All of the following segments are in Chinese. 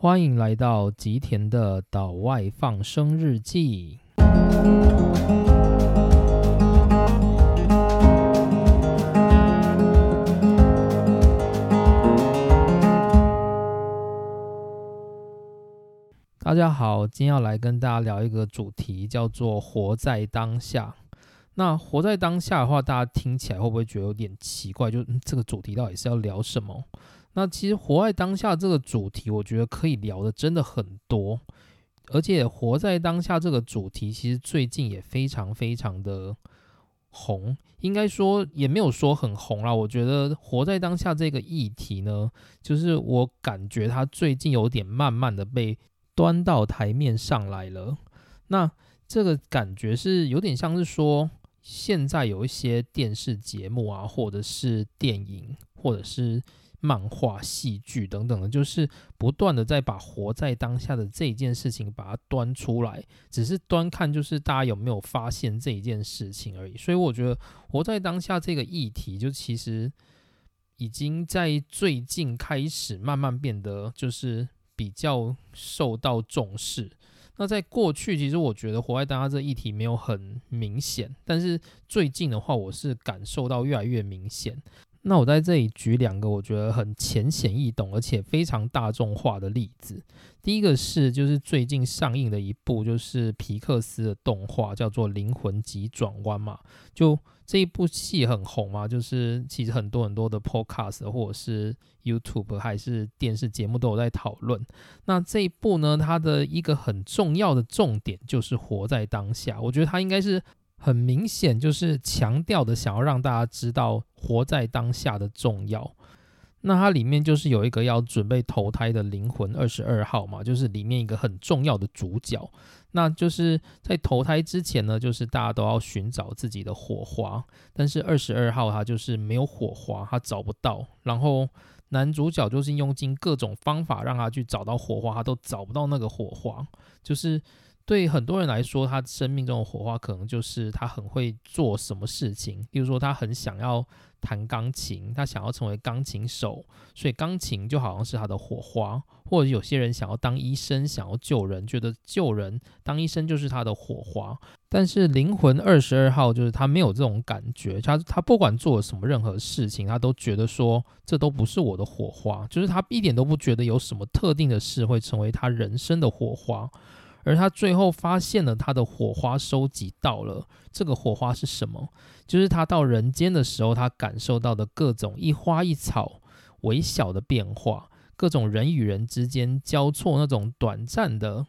欢迎来到吉田的岛外放生日记。大家好，今天要来跟大家聊一个主题，叫做“活在当下”。那活在当下的话，大家听起来会不会觉得有点奇怪？就这个主题到底是要聊什么？那其实活在当下这个主题，我觉得可以聊的真的很多。而且活在当下这个主题，其实最近也非常非常的红，应该说也没有说很红啦。我觉得活在当下这个议题呢，就是我感觉它最近有点慢慢的被。端到台面上来了，那这个感觉是有点像是说，现在有一些电视节目啊，或者是电影，或者是漫画、戏剧等等的，就是不断的在把活在当下的这一件事情把它端出来，只是端看就是大家有没有发现这一件事情而已。所以我觉得活在当下这个议题，就其实已经在最近开始慢慢变得就是。比较受到重视。那在过去，其实我觉得活在当下这议题没有很明显，但是最近的话，我是感受到越来越明显。那我在这里举两个我觉得很浅显易懂，而且非常大众化的例子。第一个是，就是最近上映的一部，就是皮克斯的动画，叫做《灵魂急转弯》嘛。就这一部戏很红嘛，就是其实很多很多的 podcast 或者是 YouTube 还是电视节目都有在讨论。那这一部呢，它的一个很重要的重点就是活在当下。我觉得它应该是。很明显，就是强调的想要让大家知道活在当下的重要。那它里面就是有一个要准备投胎的灵魂二十二号嘛，就是里面一个很重要的主角。那就是在投胎之前呢，就是大家都要寻找自己的火花，但是二十二号他就是没有火花，他找不到。然后男主角就是用尽各种方法让他去找到火花，他都找不到那个火花，就是。对很多人来说，他生命中的火花可能就是他很会做什么事情。比如说，他很想要弹钢琴，他想要成为钢琴手，所以钢琴就好像是他的火花。或者有些人想要当医生，想要救人，觉得救人当医生就是他的火花。但是灵魂二十二号就是他没有这种感觉，他他不管做什么任何事情，他都觉得说这都不是我的火花，就是他一点都不觉得有什么特定的事会成为他人生的火花。而他最后发现了他的火花收集到了，这个火花是什么？就是他到人间的时候，他感受到的各种一花一草微小的变化，各种人与人之间交错那种短暂的，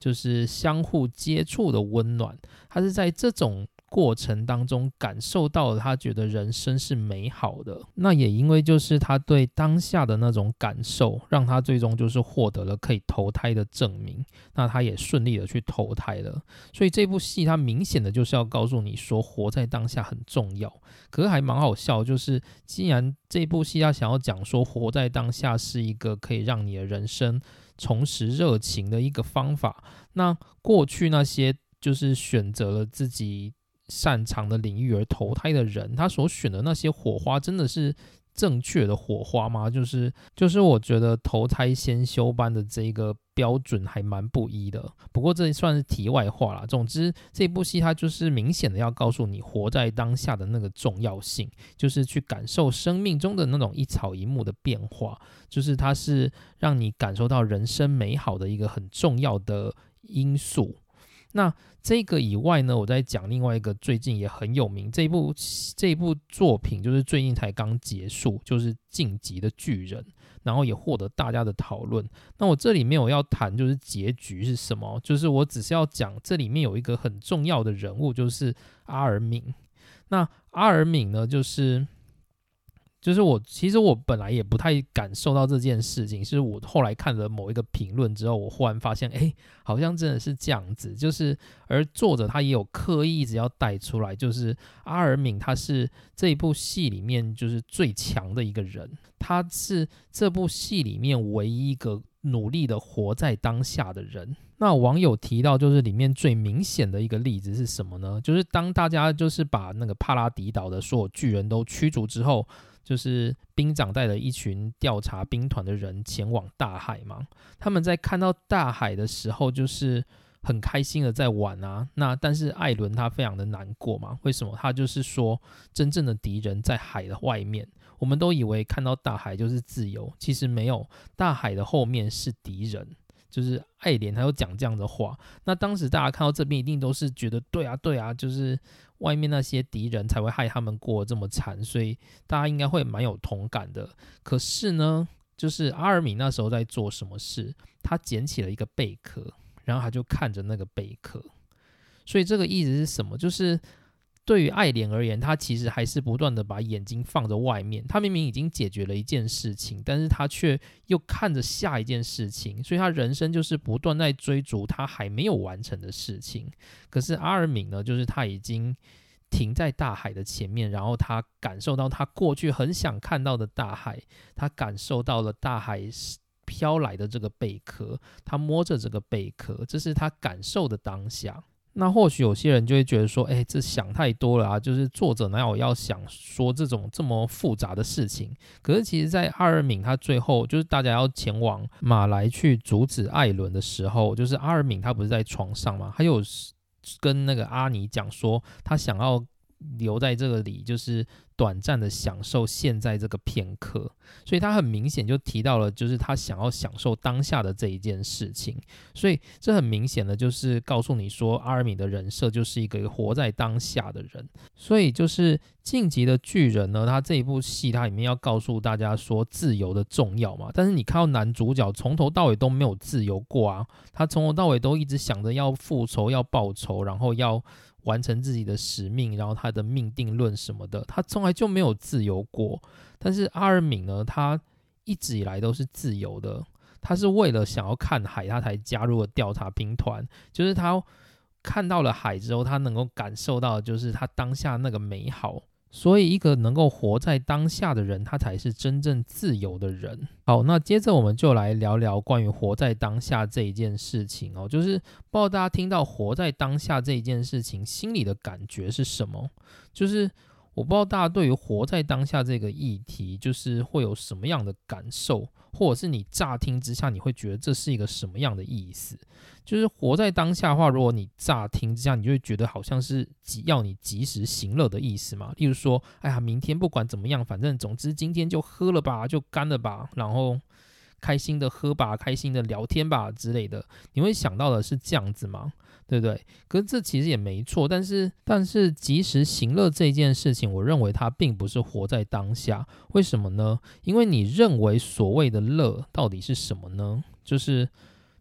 就是相互接触的温暖。他是在这种。过程当中感受到了，他觉得人生是美好的。那也因为就是他对当下的那种感受，让他最终就是获得了可以投胎的证明。那他也顺利的去投胎了。所以这部戏它明显的就是要告诉你说，活在当下很重要。可是还蛮好笑，就是既然这部戏他想要讲说，活在当下是一个可以让你的人生重拾热情的一个方法。那过去那些就是选择了自己。擅长的领域而投胎的人，他所选的那些火花真的是正确的火花吗？就是就是，我觉得投胎先修班的这个标准还蛮不一的。不过这算是题外话啦。总之，这部戏它就是明显的要告诉你活在当下的那个重要性，就是去感受生命中的那种一草一木的变化，就是它是让你感受到人生美好的一个很重要的因素。那这个以外呢，我在讲另外一个最近也很有名这部这一部作品，就是最近才刚结束，就是《晋级的巨人》，然后也获得大家的讨论。那我这里没有要谈就是结局是什么，就是我只是要讲这里面有一个很重要的人物，就是阿尔敏。那阿尔敏呢，就是。就是我，其实我本来也不太感受到这件事情，是我后来看了某一个评论之后，我忽然发现，哎，好像真的是这样子。就是，而作者他也有刻意一直要带出来，就是阿尔敏他是这一部戏里面就是最强的一个人，他是这部戏里面唯一一个努力的活在当下的人。那网友提到，就是里面最明显的一个例子是什么呢？就是当大家就是把那个帕拉迪岛的所有巨人都驱逐之后。就是兵长带了一群调查兵团的人前往大海嘛。他们在看到大海的时候，就是很开心的在玩啊。那但是艾伦他非常的难过嘛？为什么？他就是说，真正的敌人在海的外面。我们都以为看到大海就是自由，其实没有，大海的后面是敌人。就是爱莲，他有讲这样的话。那当时大家看到这边，一定都是觉得对啊，对啊，就是外面那些敌人才会害他们过这么惨，所以大家应该会蛮有同感的。可是呢，就是阿尔米那时候在做什么事？他捡起了一个贝壳，然后他就看着那个贝壳。所以这个意思是什么？就是。对于爱莲而言，他其实还是不断的把眼睛放在外面。他明明已经解决了一件事情，但是他却又看着下一件事情，所以他人生就是不断在追逐他还没有完成的事情。可是阿尔敏呢，就是他已经停在大海的前面，然后他感受到他过去很想看到的大海，他感受到了大海飘来的这个贝壳，他摸着这个贝壳，这是他感受的当下。那或许有些人就会觉得说，哎，这想太多了啊！就是作者哪有要想说这种这么复杂的事情？可是其实，在阿尔敏他最后就是大家要前往马来去阻止艾伦的时候，就是阿尔敏他不是在床上嘛？他有跟那个阿尼讲说，他想要留在这个里，就是。短暂的享受现在这个片刻，所以他很明显就提到了，就是他想要享受当下的这一件事情。所以这很明显的就是告诉你说，阿尔敏的人设就是一个活在当下的人。所以就是晋级的巨人呢，他这一部戏它里面要告诉大家说自由的重要嘛。但是你看到男主角从头到尾都没有自由过啊，他从头到尾都一直想着要复仇、要报仇，然后要。完成自己的使命，然后他的命定论什么的，他从来就没有自由过。但是阿尔敏呢，他一直以来都是自由的。他是为了想要看海，他才加入了调查兵团。就是他看到了海之后，他能够感受到，就是他当下那个美好。所以，一个能够活在当下的人，他才是真正自由的人。好，那接着我们就来聊聊关于活在当下这一件事情哦。就是不知道大家听到活在当下这一件事情，心里的感觉是什么？就是我不知道大家对于活在当下这个议题，就是会有什么样的感受？或者是你乍听之下，你会觉得这是一个什么样的意思？就是活在当下的话，如果你乍听之下，你就会觉得好像是要你及时行乐的意思嘛。例如说，哎呀，明天不管怎么样，反正总之今天就喝了吧，就干了吧，然后开心的喝吧，开心的聊天吧之类的。你会想到的是这样子吗？对不对？可是这其实也没错，但是但是及时行乐这件事情，我认为它并不是活在当下。为什么呢？因为你认为所谓的乐到底是什么呢？就是，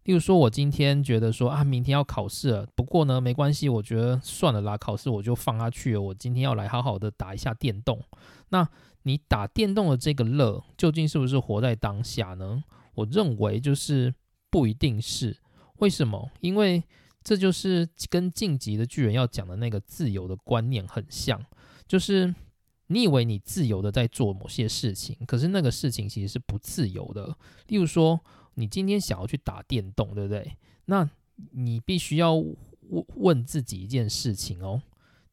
例如说，我今天觉得说啊，明天要考试了，不过呢，没关系，我觉得算了啦，考试我就放下去了。我今天要来好好的打一下电动。那你打电动的这个乐，究竟是不是活在当下呢？我认为就是不一定是。为什么？因为这就是跟晋级的巨人要讲的那个自由的观念很像，就是你以为你自由的在做某些事情，可是那个事情其实是不自由的。例如说，你今天想要去打电动，对不对？那你必须要问问自己一件事情哦：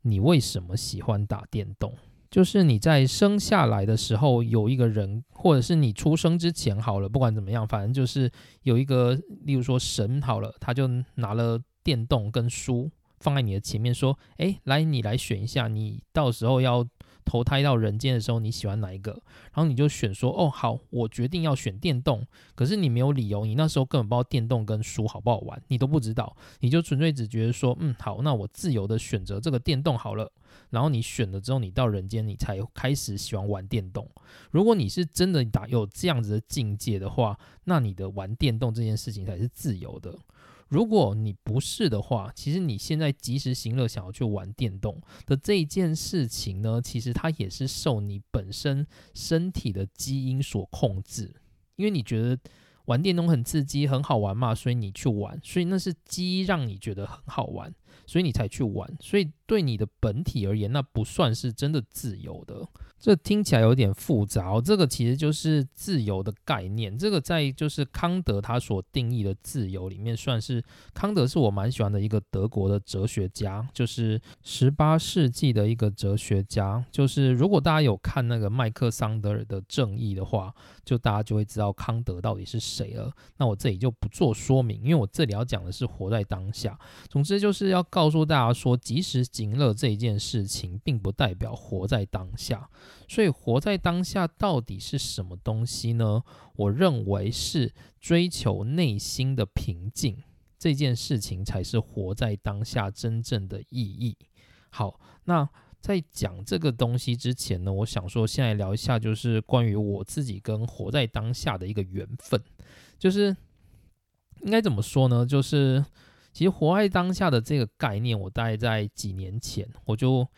你为什么喜欢打电动？就是你在生下来的时候有一个人，或者是你出生之前好了，不管怎么样，反正就是有一个，例如说神好了，他就拿了。电动跟书放在你的前面，说：“哎，来，你来选一下，你到时候要投胎到人间的时候，你喜欢哪一个？”然后你就选说：“哦，好，我决定要选电动。”可是你没有理由，你那时候根本不知道电动跟书好不好玩，你都不知道，你就纯粹只觉得说：“嗯，好，那我自由的选择这个电动好了。”然后你选了之后，你到人间，你才开始喜欢玩电动。如果你是真的打有这样子的境界的话，那你的玩电动这件事情才是自由的。如果你不是的话，其实你现在及时行乐，想要去玩电动的这一件事情呢，其实它也是受你本身身体的基因所控制。因为你觉得玩电动很刺激，很好玩嘛，所以你去玩，所以那是鸡让你觉得很好玩，所以你才去玩，所以对你的本体而言，那不算是真的自由的。这听起来有点复杂，这个其实就是自由的概念。这个在就是康德他所定义的自由里面，算是康德是我蛮喜欢的一个德国的哲学家，就是十八世纪的一个哲学家。就是如果大家有看那个麦克桑德尔的《正义》的话，就大家就会知道康德到底是谁了。那我这里就不做说明，因为我这里要讲的是活在当下。总之就是要告诉大家说，及时行乐这一件事情，并不代表活在当下。所以，活在当下到底是什么东西呢？我认为是追求内心的平静，这件事情才是活在当下真正的意义。好，那在讲这个东西之前呢，我想说，先来聊一下，就是关于我自己跟活在当下的一个缘分。就是应该怎么说呢？就是其实活在当下的这个概念，我大概在几年前我就。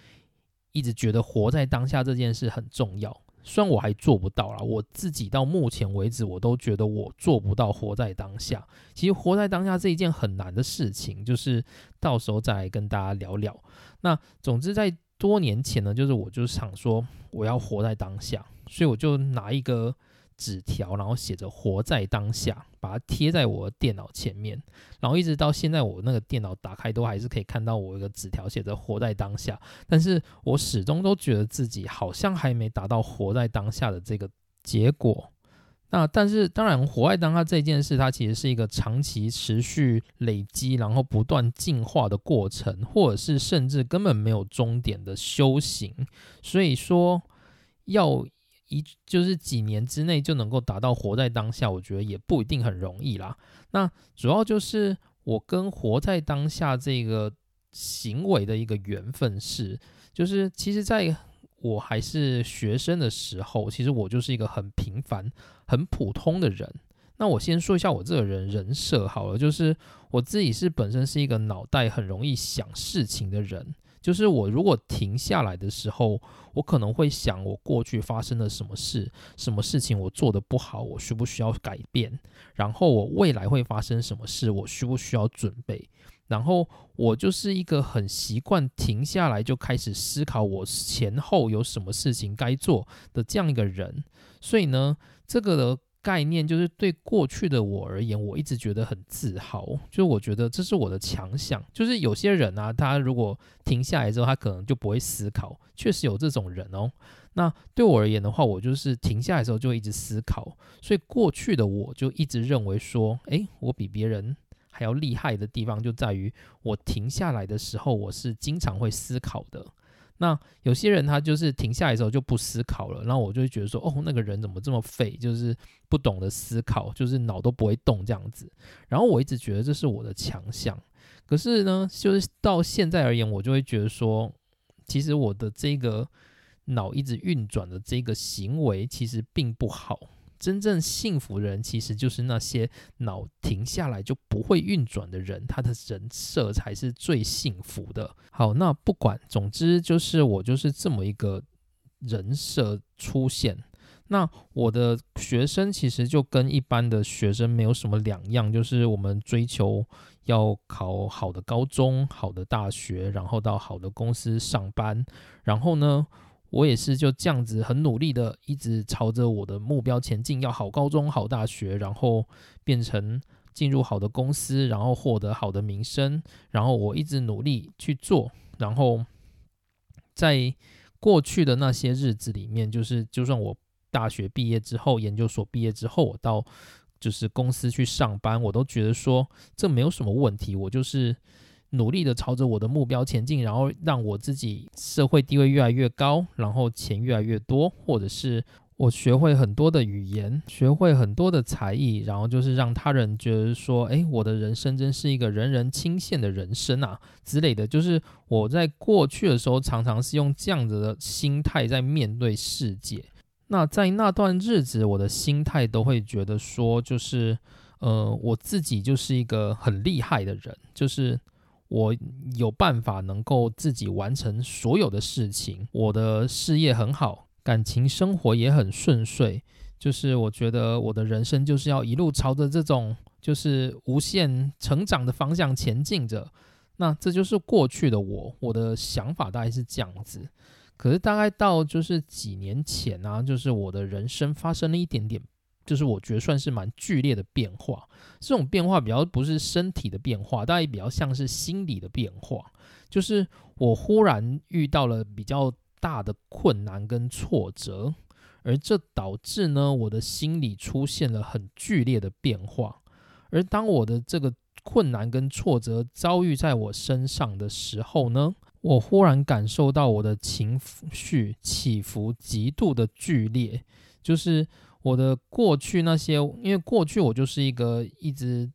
一直觉得活在当下这件事很重要，虽然我还做不到啦，我自己到目前为止我都觉得我做不到活在当下。其实活在当下是一件很难的事情，就是到时候再来跟大家聊聊。那总之在多年前呢，就是我就想说我要活在当下，所以我就拿一个。纸条，然后写着“活在当下”，把它贴在我的电脑前面，然后一直到现在，我那个电脑打开都还是可以看到我一个纸条，写着“活在当下”。但是我始终都觉得自己好像还没达到活在当下的这个结果。那但是当然，活在当下这件事，它其实是一个长期持续累积，然后不断进化的过程，或者是甚至根本没有终点的修行。所以说要。一就是几年之内就能够达到活在当下，我觉得也不一定很容易啦。那主要就是我跟活在当下这个行为的一个缘分是，就是其实在我还是学生的时候，其实我就是一个很平凡、很普通的人。那我先说一下我这个人人设好了，就是我自己是本身是一个脑袋很容易想事情的人。就是我如果停下来的时候，我可能会想我过去发生了什么事，什么事情我做的不好，我需不需要改变？然后我未来会发生什么事，我需不需要准备？然后我就是一个很习惯停下来就开始思考我前后有什么事情该做的这样一个人。所以呢，这个的。概念就是对过去的我而言，我一直觉得很自豪，就是我觉得这是我的强项。就是有些人啊，他如果停下来之后，他可能就不会思考，确实有这种人哦。那对我而言的话，我就是停下来之后就一直思考，所以过去的我就一直认为说，诶，我比别人还要厉害的地方就在于我停下来的时候，我是经常会思考的。那有些人他就是停下来的时候就不思考了，然后我就会觉得说，哦，那个人怎么这么废，就是不懂得思考，就是脑都不会动这样子。然后我一直觉得这是我的强项，可是呢，就是到现在而言，我就会觉得说，其实我的这个脑一直运转的这个行为其实并不好。真正幸福的人，其实就是那些脑停下来就不会运转的人，他的人设才是最幸福的。好，那不管，总之就是我就是这么一个人设出现。那我的学生其实就跟一般的学生没有什么两样，就是我们追求要考好的高中、好的大学，然后到好的公司上班，然后呢。我也是就这样子很努力的，一直朝着我的目标前进，要好高中、好大学，然后变成进入好的公司，然后获得好的名声，然后我一直努力去做，然后在过去的那些日子里面，就是就算我大学毕业之后、研究所毕业之后，我到就是公司去上班，我都觉得说这没有什么问题，我就是。努力的朝着我的目标前进，然后让我自己社会地位越来越高，然后钱越来越多，或者是我学会很多的语言，学会很多的才艺，然后就是让他人觉得说，哎，我的人生真是一个人人倾羡的人生啊之类的。就是我在过去的时候，常常是用这样子的心态在面对世界。那在那段日子，我的心态都会觉得说，就是呃，我自己就是一个很厉害的人，就是。我有办法能够自己完成所有的事情，我的事业很好，感情生活也很顺遂，就是我觉得我的人生就是要一路朝着这种就是无限成长的方向前进着。那这就是过去的我，我的想法大概是这样子。可是大概到就是几年前啊，就是我的人生发生了一点点，就是我觉得算是蛮剧烈的变化。这种变化比较不是身体的变化，大概比较像是心理的变化。就是我忽然遇到了比较大的困难跟挫折，而这导致呢，我的心理出现了很剧烈的变化。而当我的这个困难跟挫折遭遇在我身上的时候呢，我忽然感受到我的情绪起伏极度的剧烈，就是我的过去那些，因为过去我就是一个一直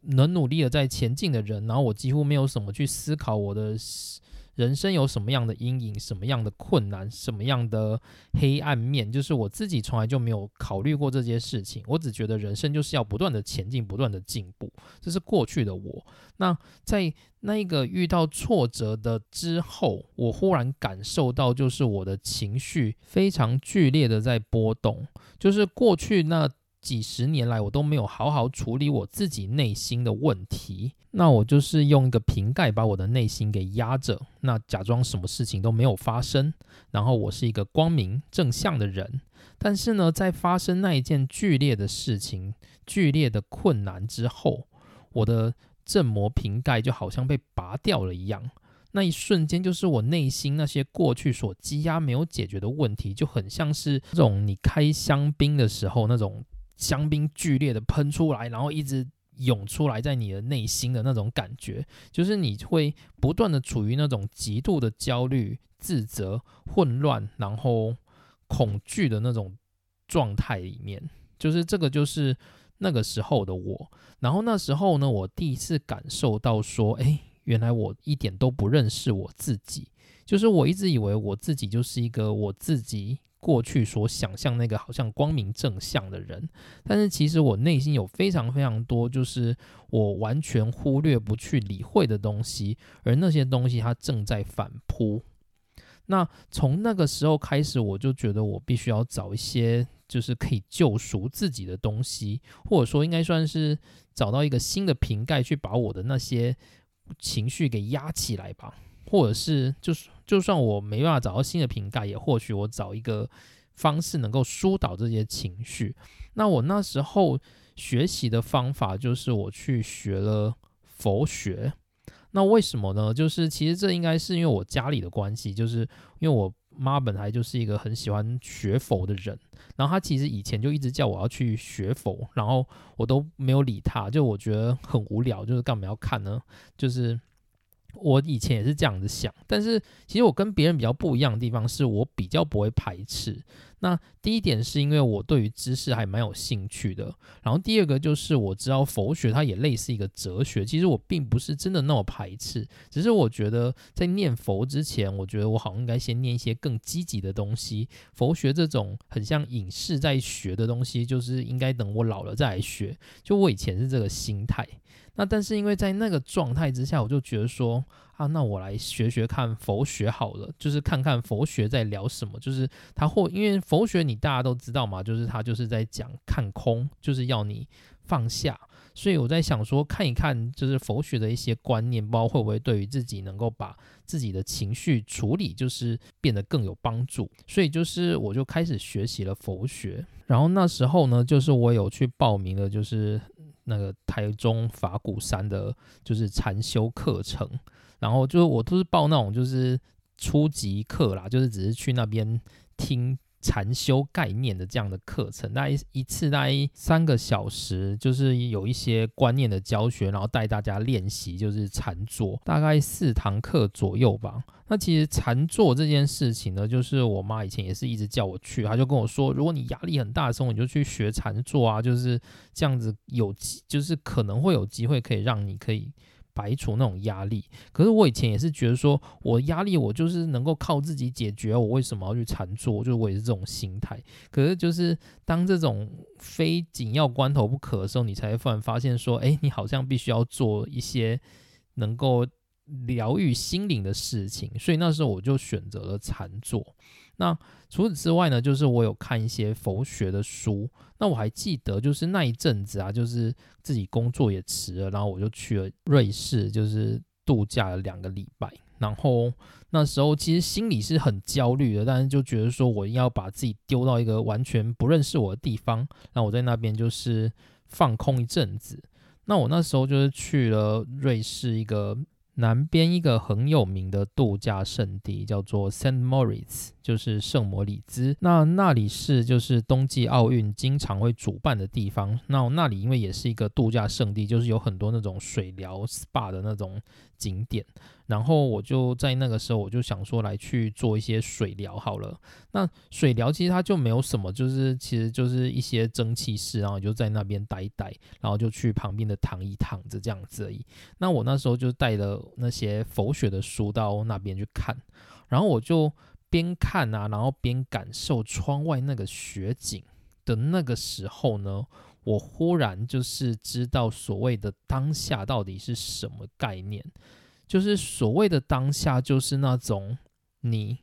能努力的在前进的人，然后我几乎没有什么去思考我的。人生有什么样的阴影，什么样的困难，什么样的黑暗面，就是我自己从来就没有考虑过这些事情。我只觉得人生就是要不断的前进，不断的进步，这是过去的我。那在那个遇到挫折的之后，我忽然感受到，就是我的情绪非常剧烈的在波动，就是过去那。几十年来，我都没有好好处理我自己内心的问题。那我就是用一个瓶盖把我的内心给压着，那假装什么事情都没有发生。然后我是一个光明正向的人。但是呢，在发生那一件剧烈的事情、剧烈的困难之后，我的振膜瓶盖就好像被拔掉了一样。那一瞬间，就是我内心那些过去所积压没有解决的问题，就很像是这种你开香槟的时候那种。香槟剧烈的喷出来，然后一直涌出来，在你的内心的那种感觉，就是你会不断的处于那种极度的焦虑、自责、混乱，然后恐惧的那种状态里面。就是这个，就是那个时候的我。然后那时候呢，我第一次感受到说，哎，原来我一点都不认识我自己。就是我一直以为我自己就是一个我自己。过去所想象那个好像光明正向的人，但是其实我内心有非常非常多，就是我完全忽略不去理会的东西，而那些东西它正在反扑。那从那个时候开始，我就觉得我必须要找一些就是可以救赎自己的东西，或者说应该算是找到一个新的瓶盖，去把我的那些情绪给压起来吧。或者是，就是就算我没办法找到新的瓶盖，也或许我找一个方式能够疏导这些情绪。那我那时候学习的方法就是我去学了佛学。那为什么呢？就是其实这应该是因为我家里的关系，就是因为我妈本来就是一个很喜欢学佛的人，然后她其实以前就一直叫我要去学佛，然后我都没有理她，就我觉得很无聊，就是干嘛要看呢？就是。我以前也是这样子想，但是其实我跟别人比较不一样的地方是我比较不会排斥。那第一点是因为我对于知识还蛮有兴趣的，然后第二个就是我知道佛学它也类似一个哲学，其实我并不是真的那么排斥，只是我觉得在念佛之前，我觉得我好像应该先念一些更积极的东西。佛学这种很像隐士在学的东西，就是应该等我老了再来学。就我以前是这个心态。那但是因为在那个状态之下，我就觉得说啊，那我来学学看佛学好了，就是看看佛学在聊什么。就是他或因为佛学你大家都知道嘛，就是他就是在讲看空，就是要你放下。所以我在想说看一看，就是佛学的一些观念，不知道会不会对于自己能够把自己的情绪处理，就是变得更有帮助。所以就是我就开始学习了佛学。然后那时候呢，就是我有去报名了，就是。那个台中法鼓山的，就是禅修课程，然后就是我都是报那种就是初级课啦，就是只是去那边听。禅修概念的这样的课程，大概一次大概三个小时，就是有一些观念的教学，然后带大家练习，就是禅坐，大概四堂课左右吧。那其实禅坐这件事情呢，就是我妈以前也是一直叫我去，她就跟我说，如果你压力很大的时候，你就去学禅坐啊，就是这样子有，就是可能会有机会可以让你可以。排除那种压力，可是我以前也是觉得说，我压力我就是能够靠自己解决，我为什么要去禅坐？就是我也是这种心态。可是就是当这种非紧要关头不可的时候，你才会突然发现说，哎，你好像必须要做一些能够疗愈心灵的事情。所以那时候我就选择了禅坐。那除此之外呢，就是我有看一些佛学的书。那我还记得，就是那一阵子啊，就是自己工作也辞了，然后我就去了瑞士，就是度假了两个礼拜。然后那时候其实心里是很焦虑的，但是就觉得说我要把自己丢到一个完全不认识我的地方，那我在那边就是放空一阵子。那我那时候就是去了瑞士一个。南边一个很有名的度假胜地叫做 Saint Moritz，就是圣莫里兹。那那里是就是冬季奥运经常会主办的地方。那那里因为也是一个度假胜地，就是有很多那种水疗 SPA 的那种景点。然后我就在那个时候，我就想说来去做一些水疗好了。那水疗其实它就没有什么，就是其实就是一些蒸汽室，然后就在那边待一待，然后就去旁边的躺椅躺着这样子而已。那我那时候就带了那些佛学的书到那边去看，然后我就边看啊，然后边感受窗外那个雪景的那个时候呢，我忽然就是知道所谓的当下到底是什么概念。就是所谓的当下，就是那种你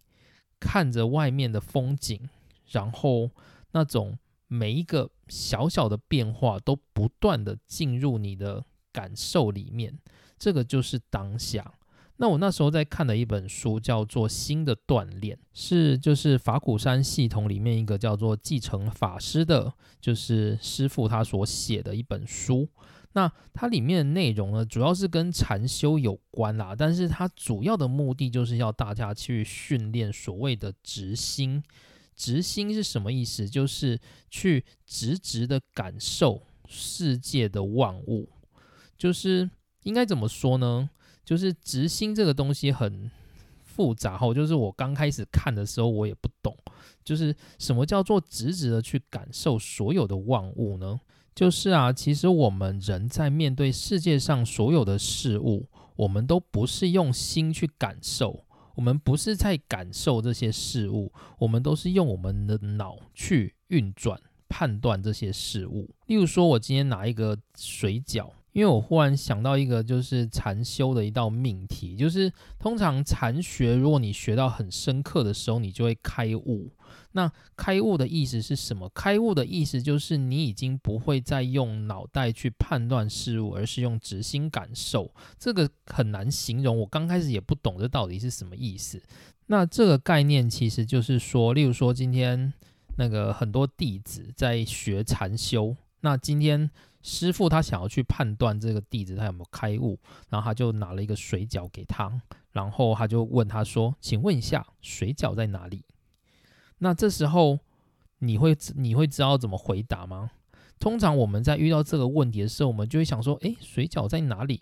看着外面的风景，然后那种每一个小小的变化都不断的进入你的感受里面，这个就是当下。那我那时候在看的一本书叫做《新的锻炼》，是就是法鼓山系统里面一个叫做继承法师的，就是师傅他所写的一本书。那它里面的内容呢，主要是跟禅修有关啦，但是它主要的目的就是要大家去训练所谓的直心。直心是什么意思？就是去直直的感受世界的万物。就是应该怎么说呢？就是直心这个东西很复杂哈，就是我刚开始看的时候我也不懂，就是什么叫做直直的去感受所有的万物呢？就是啊，其实我们人在面对世界上所有的事物，我们都不是用心去感受，我们不是在感受这些事物，我们都是用我们的脑去运转、判断这些事物。例如说，我今天拿一个水饺，因为我忽然想到一个就是禅修的一道命题，就是通常禅学，如果你学到很深刻的时候，你就会开悟。那开悟的意思是什么？开悟的意思就是你已经不会再用脑袋去判断事物，而是用直心感受。这个很难形容，我刚开始也不懂这到底是什么意思。那这个概念其实就是说，例如说今天那个很多弟子在学禅修，那今天师傅他想要去判断这个弟子他有没有开悟，然后他就拿了一个水饺给他，然后他就问他说：“请问一下，水饺在哪里？”那这时候你会你会知道怎么回答吗？通常我们在遇到这个问题的时候，我们就会想说：诶，水饺在哪里？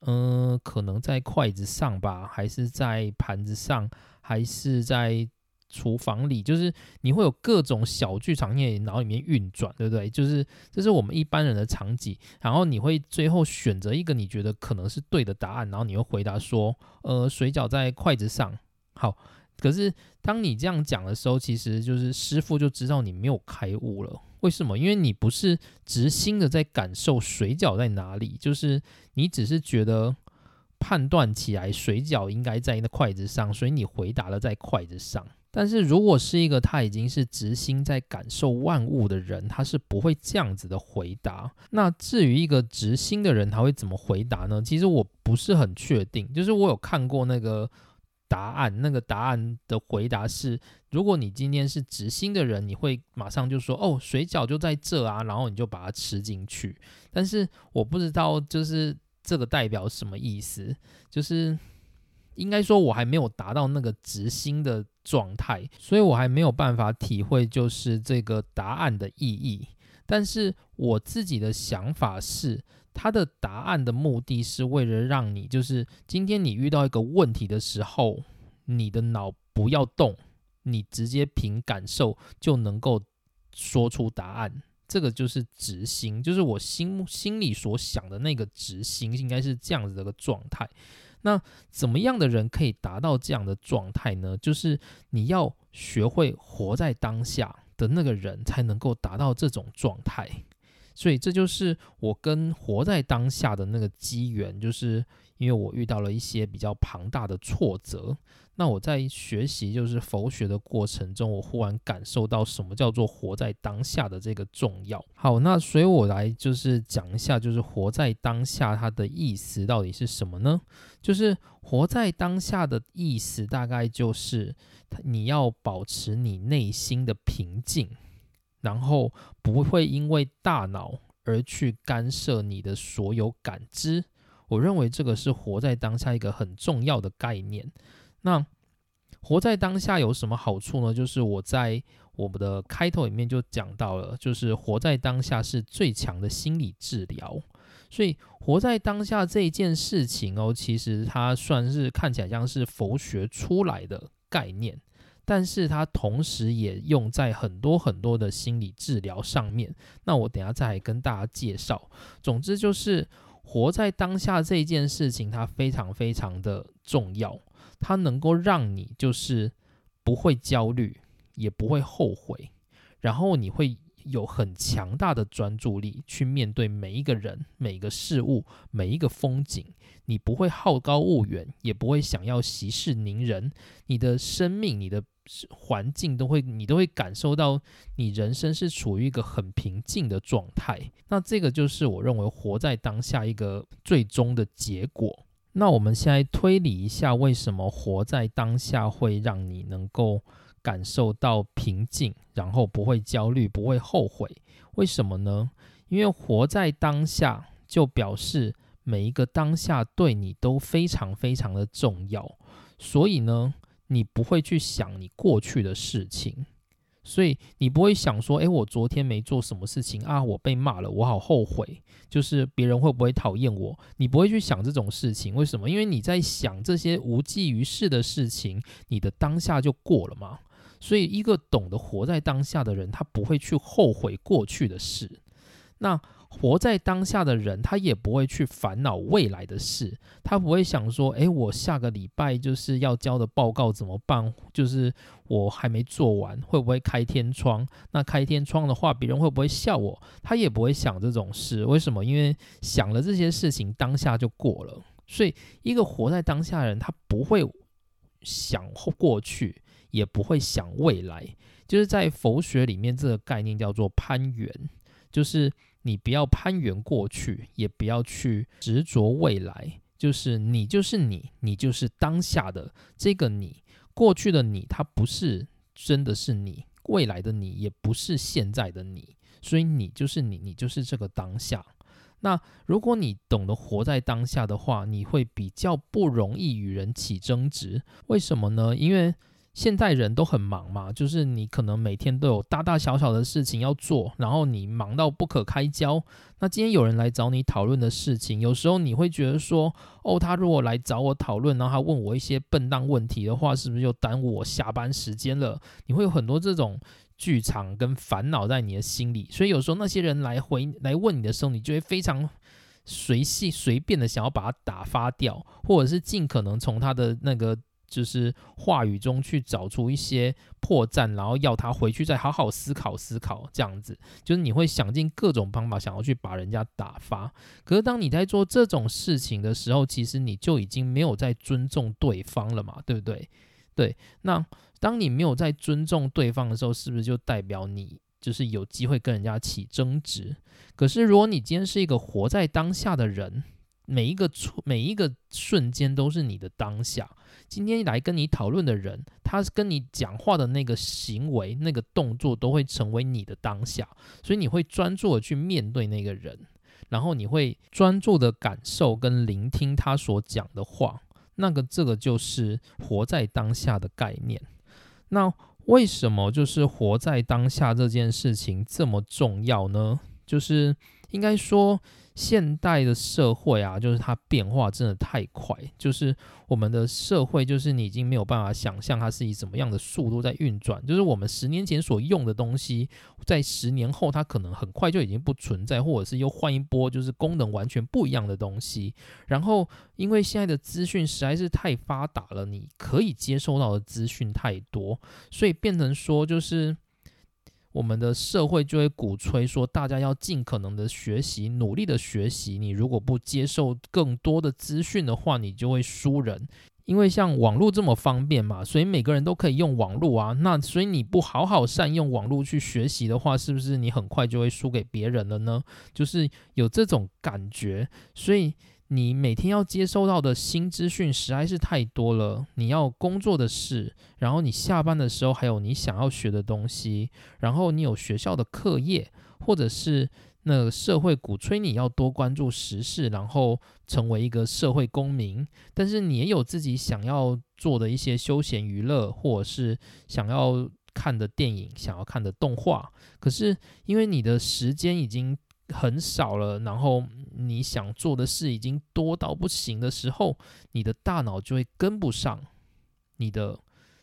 嗯，可能在筷子上吧，还是在盘子上，还是在厨房里？就是你会有各种小剧场在脑里面运转，对不对？就是这是我们一般人的场景。然后你会最后选择一个你觉得可能是对的答案，然后你会回答说：呃，水饺在筷子上。好。可是，当你这样讲的时候，其实就是师傅就知道你没有开悟了。为什么？因为你不是直心的在感受水饺在哪里，就是你只是觉得判断起来水饺应该在那筷子上，所以你回答了在筷子上。但是如果是一个他已经是直心在感受万物的人，他是不会这样子的回答。那至于一个直心的人，他会怎么回答呢？其实我不是很确定。就是我有看过那个。答案那个答案的回答是：如果你今天是直心的人，你会马上就说哦，水饺就在这啊，然后你就把它吃进去。但是我不知道，就是这个代表什么意思？就是应该说，我还没有达到那个直心的状态，所以我还没有办法体会就是这个答案的意义。但是我自己的想法是。他的答案的目的是为了让你，就是今天你遇到一个问题的时候，你的脑不要动，你直接凭感受就能够说出答案。这个就是执行，就是我心心里所想的那个执行，应该是这样子的一个状态。那怎么样的人可以达到这样的状态呢？就是你要学会活在当下的那个人，才能够达到这种状态。所以这就是我跟活在当下的那个机缘，就是因为我遇到了一些比较庞大的挫折。那我在学习就是佛学的过程中，我忽然感受到什么叫做活在当下的这个重要。好，那所以我来就是讲一下，就是活在当下它的意思到底是什么呢？就是活在当下的意思，大概就是你要保持你内心的平静，然后不会因为大脑而去干涉你的所有感知。我认为这个是活在当下一个很重要的概念。那活在当下有什么好处呢？就是我在我们的开头里面就讲到了，就是活在当下是最强的心理治疗。所以活在当下这件事情哦，其实它算是看起来像是佛学出来的概念，但是它同时也用在很多很多的心理治疗上面。那我等下再跟大家介绍。总之就是活在当下这件事情，它非常非常的重要。它能够让你就是不会焦虑，也不会后悔，然后你会有很强大的专注力去面对每一个人、每一个事物、每一个风景。你不会好高骛远，也不会想要息事宁人。你的生命、你的环境都会，你都会感受到你人生是处于一个很平静的状态。那这个就是我认为活在当下一个最终的结果。那我们现在推理一下，为什么活在当下会让你能够感受到平静，然后不会焦虑，不会后悔？为什么呢？因为活在当下就表示每一个当下对你都非常非常的重要，所以呢，你不会去想你过去的事情。所以你不会想说，诶，我昨天没做什么事情啊，我被骂了，我好后悔。就是别人会不会讨厌我？你不会去想这种事情，为什么？因为你在想这些无济于事的事情，你的当下就过了嘛。所以一个懂得活在当下的人，他不会去后悔过去的事。那。活在当下的人，他也不会去烦恼未来的事，他不会想说，诶，我下个礼拜就是要交的报告怎么办？就是我还没做完，会不会开天窗？那开天窗的话，别人会不会笑我？他也不会想这种事。为什么？因为想了这些事情，当下就过了。所以，一个活在当下的人，他不会想过去，也不会想未来。就是在佛学里面，这个概念叫做攀缘，就是。你不要攀缘过去，也不要去执着未来，就是你就是你，你就是当下的这个你。过去的你，它不是真的是你；未来的你，也不是现在的你。所以你就是你，你就是这个当下。那如果你懂得活在当下的话，你会比较不容易与人起争执。为什么呢？因为现代人都很忙嘛，就是你可能每天都有大大小小的事情要做，然后你忙到不可开交。那今天有人来找你讨论的事情，有时候你会觉得说，哦，他如果来找我讨论，然后他问我一些笨蛋问题的话，是不是就耽误我下班时间了？你会有很多这种剧场跟烦恼在你的心里，所以有时候那些人来回来问你的时候，你就会非常随性随便的想要把他打发掉，或者是尽可能从他的那个。就是话语中去找出一些破绽，然后要他回去再好好思考思考，这样子就是你会想尽各种方法想要去把人家打发。可是当你在做这种事情的时候，其实你就已经没有在尊重对方了嘛，对不对？对，那当你没有在尊重对方的时候，是不是就代表你就是有机会跟人家起争执？可是如果你今天是一个活在当下的人，每一个每一个瞬间都是你的当下。今天来跟你讨论的人，他跟你讲话的那个行为、那个动作，都会成为你的当下，所以你会专注的去面对那个人，然后你会专注的感受跟聆听他所讲的话。那个这个就是活在当下的概念。那为什么就是活在当下这件事情这么重要呢？就是应该说。现代的社会啊，就是它变化真的太快，就是我们的社会，就是你已经没有办法想象它是以什么样的速度在运转。就是我们十年前所用的东西，在十年后它可能很快就已经不存在，或者是又换一波，就是功能完全不一样的东西。然后，因为现在的资讯实在是太发达了，你可以接收到的资讯太多，所以变成说就是。我们的社会就会鼓吹说，大家要尽可能的学习，努力的学习。你如果不接受更多的资讯的话，你就会输人。因为像网络这么方便嘛，所以每个人都可以用网络啊。那所以你不好好善用网络去学习的话，是不是你很快就会输给别人了呢？就是有这种感觉。所以你每天要接收到的新资讯实在是太多了。你要工作的事，然后你下班的时候还有你想要学的东西，然后你有学校的课业，或者是。那社会鼓吹你要多关注时事，然后成为一个社会公民，但是你也有自己想要做的一些休闲娱乐，或者是想要看的电影、想要看的动画。可是因为你的时间已经很少了，然后你想做的事已经多到不行的时候，你的大脑就会跟不上你的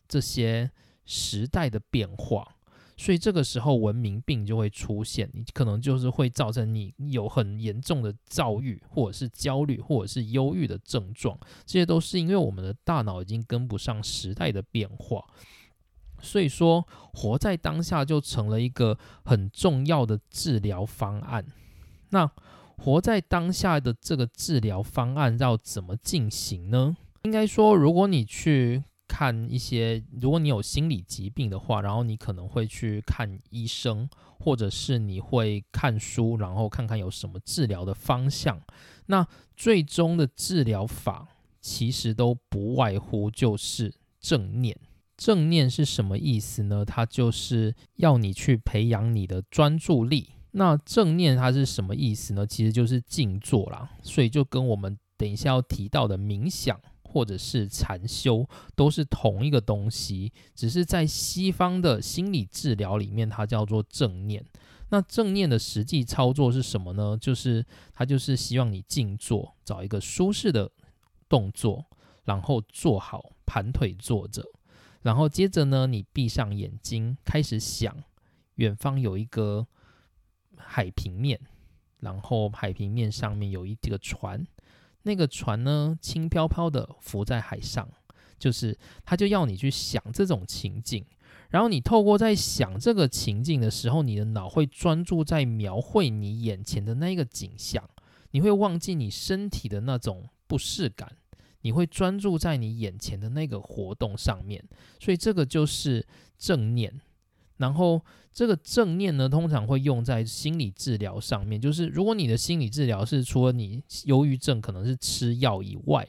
这些时代的变化。所以这个时候文明病就会出现，你可能就是会造成你有很严重的躁郁，或者是焦虑，或者是忧郁的症状。这些都是因为我们的大脑已经跟不上时代的变化。所以说，活在当下就成了一个很重要的治疗方案。那活在当下的这个治疗方案要怎么进行呢？应该说，如果你去。看一些，如果你有心理疾病的话，然后你可能会去看医生，或者是你会看书，然后看看有什么治疗的方向。那最终的治疗法其实都不外乎就是正念。正念是什么意思呢？它就是要你去培养你的专注力。那正念它是什么意思呢？其实就是静坐啦。所以就跟我们等一下要提到的冥想。或者是禅修都是同一个东西，只是在西方的心理治疗里面，它叫做正念。那正念的实际操作是什么呢？就是它就是希望你静坐，找一个舒适的动作，然后坐好，盘腿坐着，然后接着呢，你闭上眼睛，开始想远方有一个海平面，然后海平面上面有一这个船。那个船呢，轻飘飘的浮在海上，就是他就要你去想这种情景，然后你透过在想这个情境的时候，你的脑会专注在描绘你眼前的那个景象，你会忘记你身体的那种不适感，你会专注在你眼前的那个活动上面，所以这个就是正念。然后这个正念呢，通常会用在心理治疗上面。就是如果你的心理治疗是除了你忧郁症可能是吃药以外，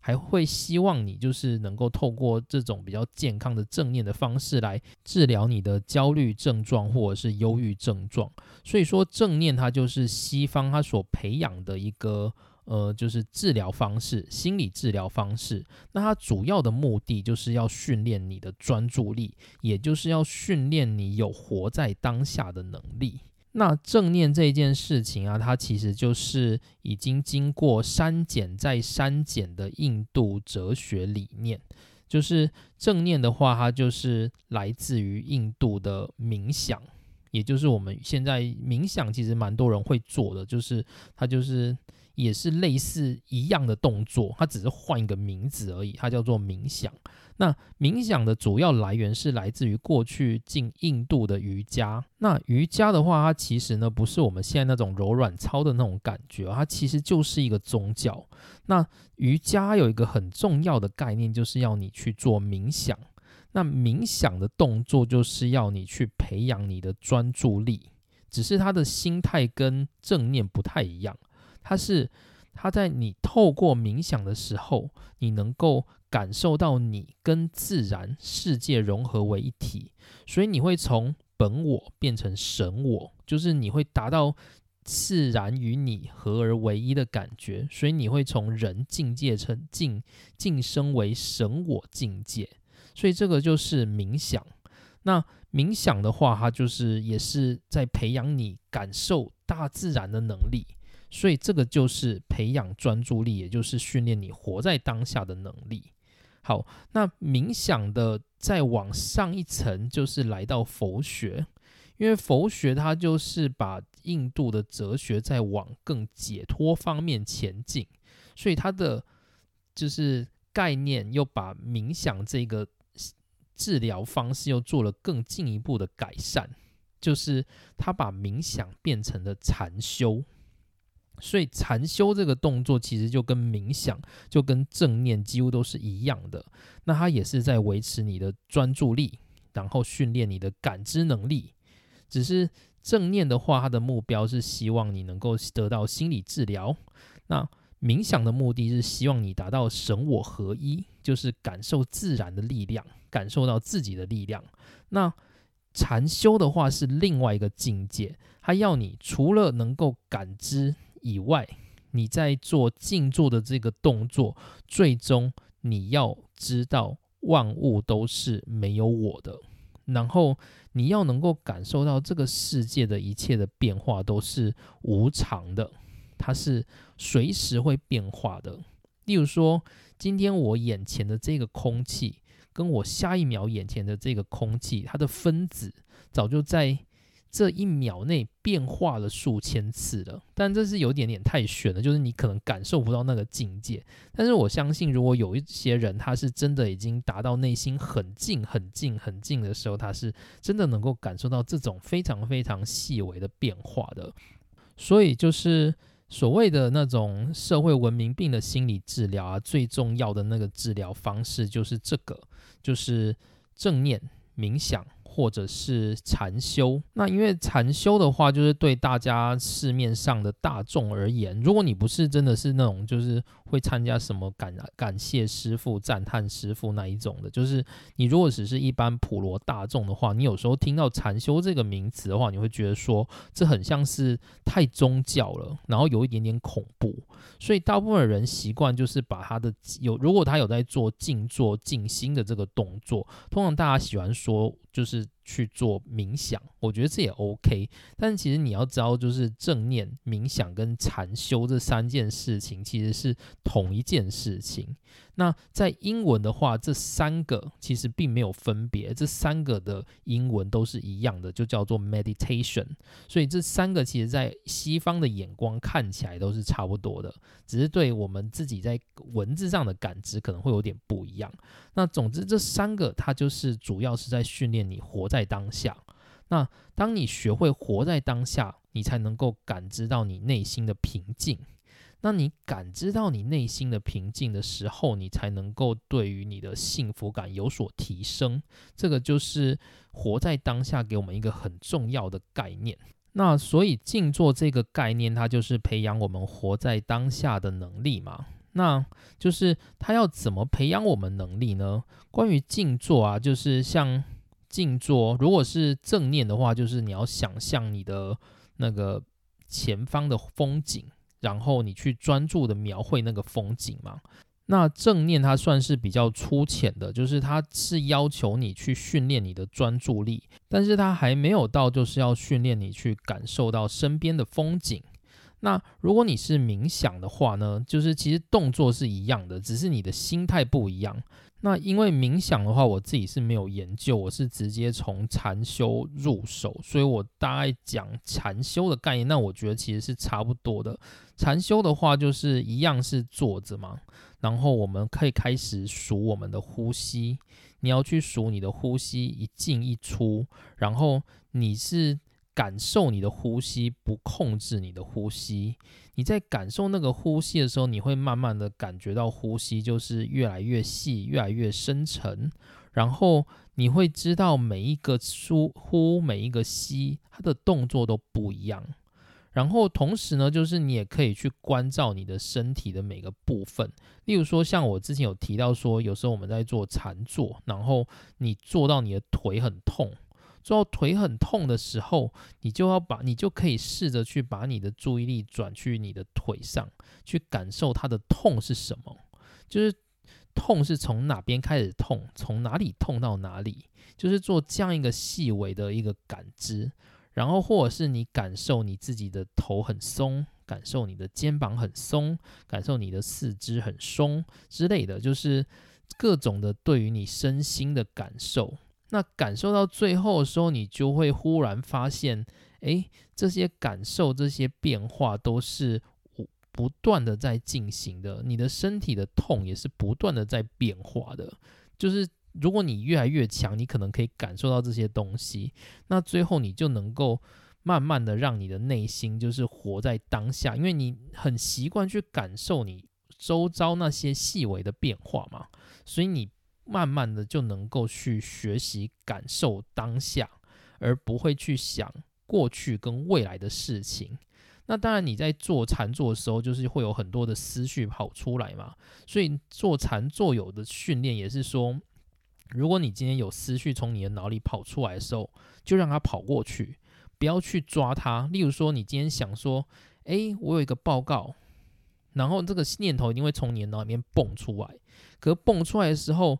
还会希望你就是能够透过这种比较健康的正念的方式来治疗你的焦虑症状或者是忧郁症状。所以说正念它就是西方它所培养的一个。呃，就是治疗方式，心理治疗方式。那它主要的目的就是要训练你的专注力，也就是要训练你有活在当下的能力。那正念这件事情啊，它其实就是已经经过删减再删减的印度哲学理念。就是正念的话，它就是来自于印度的冥想，也就是我们现在冥想其实蛮多人会做的，就是它就是。也是类似一样的动作，它只是换一个名字而已，它叫做冥想。那冥想的主要来源是来自于过去进印度的瑜伽。那瑜伽的话，它其实呢不是我们现在那种柔软操的那种感觉，它其实就是一个宗教。那瑜伽有一个很重要的概念，就是要你去做冥想。那冥想的动作就是要你去培养你的专注力，只是他的心态跟正念不太一样。它是，它在你透过冥想的时候，你能够感受到你跟自然世界融合为一体，所以你会从本我变成神我，就是你会达到自然与你合而为一的感觉，所以你会从人境界成晋晋升为神我境界，所以这个就是冥想。那冥想的话，它就是也是在培养你感受大自然的能力。所以这个就是培养专注力，也就是训练你活在当下的能力。好，那冥想的再往上一层，就是来到佛学，因为佛学它就是把印度的哲学在往更解脱方面前进，所以它的就是概念又把冥想这个治疗方式又做了更进一步的改善。就是它把冥想变成了禅修。所以禅修这个动作其实就跟冥想、就跟正念几乎都是一样的。那它也是在维持你的专注力，然后训练你的感知能力。只是正念的话，它的目标是希望你能够得到心理治疗。那冥想的目的是希望你达到神我合一，就是感受自然的力量，感受到自己的力量。那禅修的话是另外一个境界，它要你除了能够感知。以外，你在做静坐的这个动作，最终你要知道万物都是没有我的，然后你要能够感受到这个世界的一切的变化都是无常的，它是随时会变化的。例如说，今天我眼前的这个空气，跟我下一秒眼前的这个空气，它的分子早就在。这一秒内变化了数千次了，但这是有点点太玄了，就是你可能感受不到那个境界。但是我相信，如果有一些人他是真的已经达到内心很近、很近、很近的时候，他是真的能够感受到这种非常非常细微的变化的。所以，就是所谓的那种社会文明病的心理治疗啊，最重要的那个治疗方式就是这个，就是正念冥想。或者是禅修，那因为禅修的话，就是对大家市面上的大众而言，如果你不是真的是那种就是会参加什么感感谢师傅、赞叹师傅那一种的，就是你如果只是一般普罗大众的话，你有时候听到禅修这个名词的话，你会觉得说这很像是太宗教了，然后有一点点恐怖，所以大部分人习惯就是把他的有，如果他有在做静坐静心的这个动作，通常大家喜欢说。就是去做冥想，我觉得这也 OK。但其实你要知道，就是正念、冥想跟禅修这三件事情其实是同一件事情。那在英文的话，这三个其实并没有分别，这三个的英文都是一样的，就叫做 meditation。所以这三个其实在西方的眼光看起来都是差不多的，只是对我们自己在文字上的感知可能会有点不一样。那总之，这三个它就是主要是在训练你活在当下。那当你学会活在当下，你才能够感知到你内心的平静。那你感知到你内心的平静的时候，你才能够对于你的幸福感有所提升。这个就是活在当下给我们一个很重要的概念。那所以静坐这个概念，它就是培养我们活在当下的能力嘛。那就是它要怎么培养我们能力呢？关于静坐啊，就是像静坐，如果是正念的话，就是你要想象你的那个前方的风景。然后你去专注的描绘那个风景嘛？那正念它算是比较粗浅的，就是它是要求你去训练你的专注力，但是它还没有到就是要训练你去感受到身边的风景。那如果你是冥想的话呢，就是其实动作是一样的，只是你的心态不一样。那因为冥想的话，我自己是没有研究，我是直接从禅修入手，所以我大概讲禅修的概念。那我觉得其实是差不多的。禅修的话，就是一样是坐着嘛，然后我们可以开始数我们的呼吸。你要去数你的呼吸一进一出，然后你是。感受你的呼吸，不控制你的呼吸。你在感受那个呼吸的时候，你会慢慢的感觉到呼吸就是越来越细，越来越深沉。然后你会知道每一个呼呼，每一个吸，它的动作都不一样。然后同时呢，就是你也可以去关照你的身体的每个部分。例如说，像我之前有提到说，有时候我们在做禅坐，然后你做到你的腿很痛。做到腿很痛的时候，你就要把你就可以试着去把你的注意力转去你的腿上，去感受它的痛是什么，就是痛是从哪边开始痛，从哪里痛到哪里，就是做这样一个细微的一个感知，然后或者是你感受你自己的头很松，感受你的肩膀很松，感受你的四肢很松之类的，就是各种的对于你身心的感受。那感受到最后的时候，你就会忽然发现，哎，这些感受、这些变化都是不不断的在进行的。你的身体的痛也是不断的在变化的，就是如果你越来越强，你可能可以感受到这些东西，那最后你就能够慢慢的让你的内心就是活在当下，因为你很习惯去感受你周遭那些细微的变化嘛，所以你慢慢的就能够去学习感受当下，而不会去想过去跟未来的事情。那当然，你在做禅坐的时候，就是会有很多的思绪跑出来嘛。所以做禅坐有的训练也是说，如果你今天有思绪从你的脑里跑出来的时候，就让它跑过去，不要去抓它。例如说，你今天想说，诶，我有一个报告，然后这个念头一定会从你的脑里面蹦出来。可蹦出来的时候，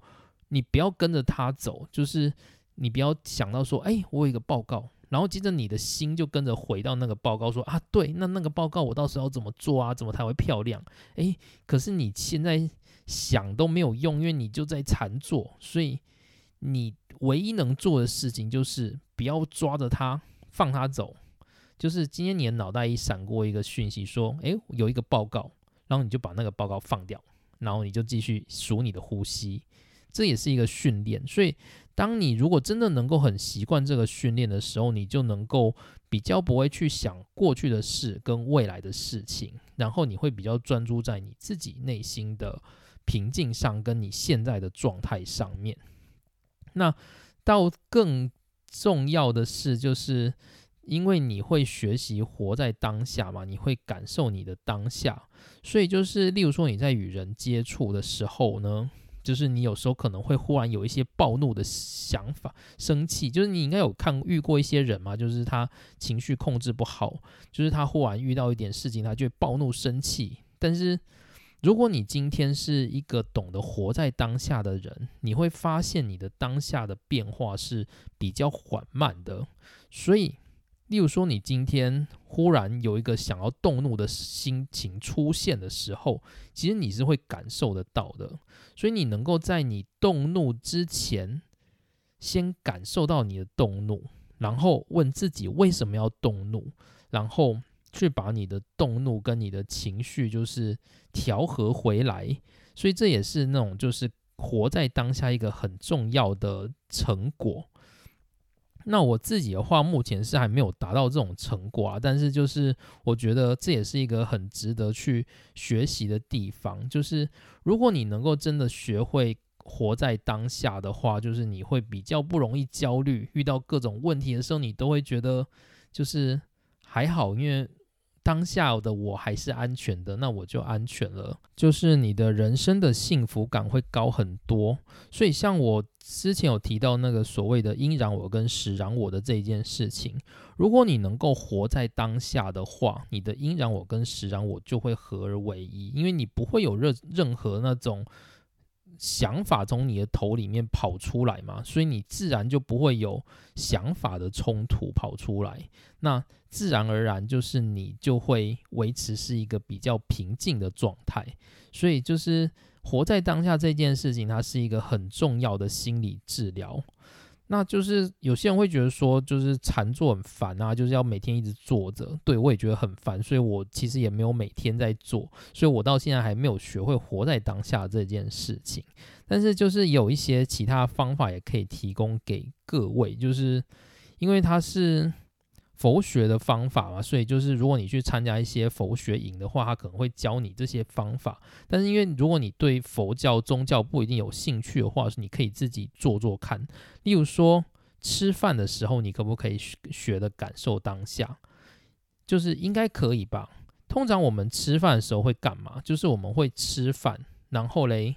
你不要跟着它走，就是你不要想到说，诶，我有一个报告。然后接着你的心就跟着回到那个报告，说啊，对，那那个报告我到时候怎么做啊？怎么才会漂亮？诶，可是你现在想都没有用，因为你就在禅坐，所以你唯一能做的事情就是不要抓着它，放它走。就是今天你的脑袋一闪过一个讯息，说，诶，有一个报告，然后你就把那个报告放掉，然后你就继续数你的呼吸，这也是一个训练，所以。当你如果真的能够很习惯这个训练的时候，你就能够比较不会去想过去的事跟未来的事情，然后你会比较专注在你自己内心的平静上，跟你现在的状态上面。那到更重要的是，就是因为你会学习活在当下嘛，你会感受你的当下，所以就是例如说你在与人接触的时候呢。就是你有时候可能会忽然有一些暴怒的想法、生气，就是你应该有看遇过一些人嘛，就是他情绪控制不好，就是他忽然遇到一点事情，他就会暴怒生气。但是如果你今天是一个懂得活在当下的人，你会发现你的当下的变化是比较缓慢的，所以。例如说，你今天忽然有一个想要动怒的心情出现的时候，其实你是会感受得到的。所以你能够在你动怒之前，先感受到你的动怒，然后问自己为什么要动怒，然后去把你的动怒跟你的情绪就是调和回来。所以这也是那种就是活在当下一个很重要的成果。那我自己的话，目前是还没有达到这种成果啊。但是就是我觉得这也是一个很值得去学习的地方。就是如果你能够真的学会活在当下的话，就是你会比较不容易焦虑。遇到各种问题的时候，你都会觉得就是还好，因为当下的我还是安全的，那我就安全了。就是你的人生的幸福感会高很多。所以像我。之前有提到那个所谓的阴然我跟实然我的这一件事情，如果你能够活在当下的话，你的阴然我跟实然我就会合而为一，因为你不会有任任何那种想法从你的头里面跑出来嘛，所以你自然就不会有想法的冲突跑出来，那自然而然就是你就会维持是一个比较平静的状态，所以就是。活在当下这件事情，它是一个很重要的心理治疗。那就是有些人会觉得说，就是禅坐很烦啊，就是要每天一直坐着。对我也觉得很烦，所以我其实也没有每天在做，所以我到现在还没有学会活在当下这件事情。但是就是有一些其他方法也可以提供给各位，就是因为它是。佛学的方法嘛，所以就是如果你去参加一些佛学营的话，他可能会教你这些方法。但是因为如果你对佛教宗教不一定有兴趣的话，是你可以自己做做看。例如说吃饭的时候，你可不可以学的感受当下？就是应该可以吧？通常我们吃饭的时候会干嘛？就是我们会吃饭，然后嘞。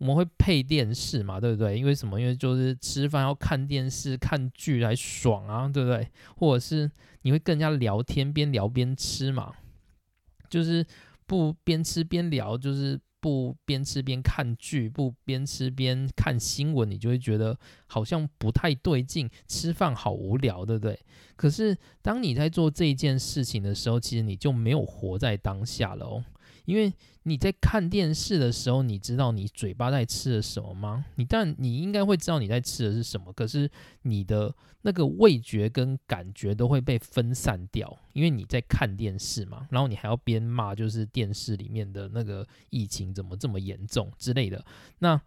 我们会配电视嘛，对不对？因为什么？因为就是吃饭要看电视、看剧来爽啊，对不对？或者是你会跟人家聊天，边聊边吃嘛，就是不边吃边聊，就是不边吃边看剧，不边吃边看新闻，你就会觉得好像不太对劲，吃饭好无聊，对不对？可是当你在做这件事情的时候，其实你就没有活在当下了哦。因为你在看电视的时候，你知道你嘴巴在吃的什么吗？你但你应该会知道你在吃的是什么，可是你的那个味觉跟感觉都会被分散掉，因为你在看电视嘛，然后你还要边骂，就是电视里面的那个疫情怎么这么严重之类的。那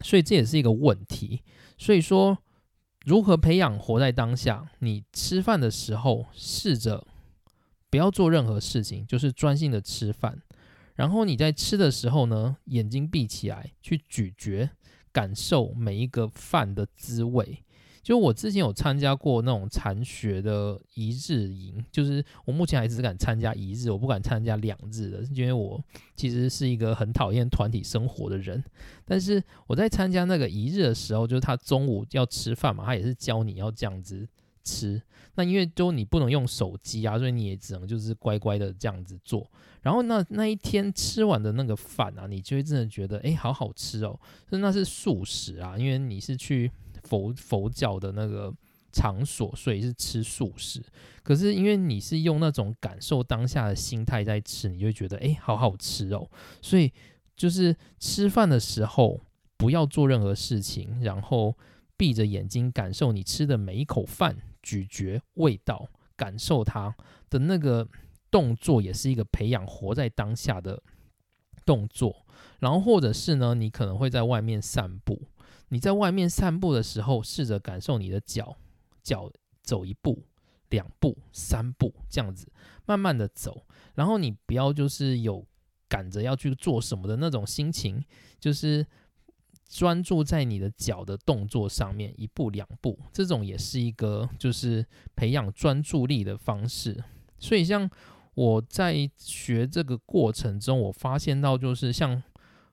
所以这也是一个问题。所以说，如何培养活在当下？你吃饭的时候，试着不要做任何事情，就是专心的吃饭。然后你在吃的时候呢，眼睛闭起来，去咀嚼，感受每一个饭的滋味。就我之前有参加过那种禅学的一日营，就是我目前还只敢参加一日，我不敢参加两日的，因为我其实是一个很讨厌团体生活的人。但是我在参加那个一日的时候，就是他中午要吃饭嘛，他也是教你要这样子吃。那因为都你不能用手机啊，所以你也只能就是乖乖的这样子做。然后那那一天吃完的那个饭啊，你就会真的觉得哎，好好吃哦，那是素食啊，因为你是去。佛佛教的那个场所，所以是吃素食。可是因为你是用那种感受当下的心态在吃，你就会觉得哎，好好吃哦。所以就是吃饭的时候不要做任何事情，然后闭着眼睛感受你吃的每一口饭，咀嚼味道，感受它的那个动作，也是一个培养活在当下的动作。然后或者是呢，你可能会在外面散步。你在外面散步的时候，试着感受你的脚，脚走一步、两步、三步这样子，慢慢的走。然后你不要就是有赶着要去做什么的那种心情，就是专注在你的脚的动作上面，一步两步，这种也是一个就是培养专注力的方式。所以像我在学这个过程中，我发现到就是像。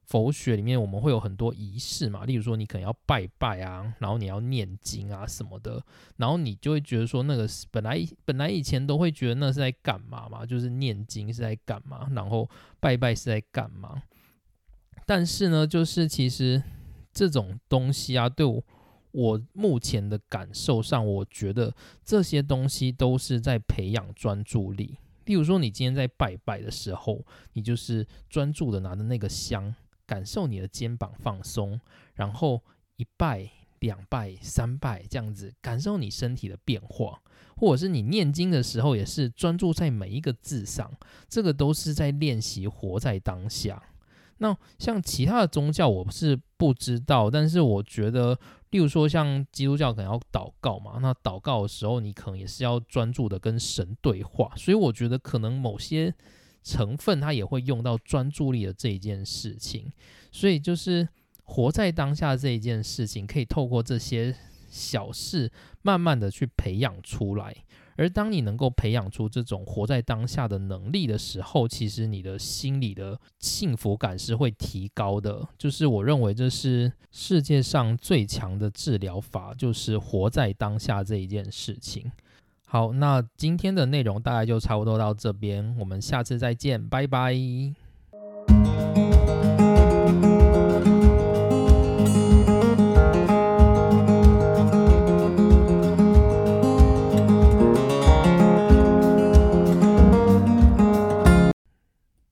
佛学里面我们会有很多仪式嘛，例如说你可能要拜拜啊，然后你要念经啊什么的，然后你就会觉得说那个本来本来以前都会觉得那是在干嘛嘛，就是念经是在干嘛，然后拜拜是在干嘛。但是呢，就是其实这种东西啊，对我目前的感受上，我觉得这些东西都是在培养专注力。例如说你今天在拜拜的时候，你就是专注的拿着那个香。感受你的肩膀放松，然后一拜、两拜、三拜这样子，感受你身体的变化，或者是你念经的时候，也是专注在每一个字上，这个都是在练习活在当下。那像其他的宗教，我是不知道，但是我觉得，例如说像基督教可能要祷告嘛，那祷告的时候，你可能也是要专注的跟神对话，所以我觉得可能某些。成分它也会用到专注力的这一件事情，所以就是活在当下这一件事情，可以透过这些小事，慢慢的去培养出来。而当你能够培养出这种活在当下的能力的时候，其实你的心里的幸福感是会提高的。就是我认为这是世界上最强的治疗法，就是活在当下这一件事情。好，那今天的内容大概就差不多到这边，我们下次再见，拜拜。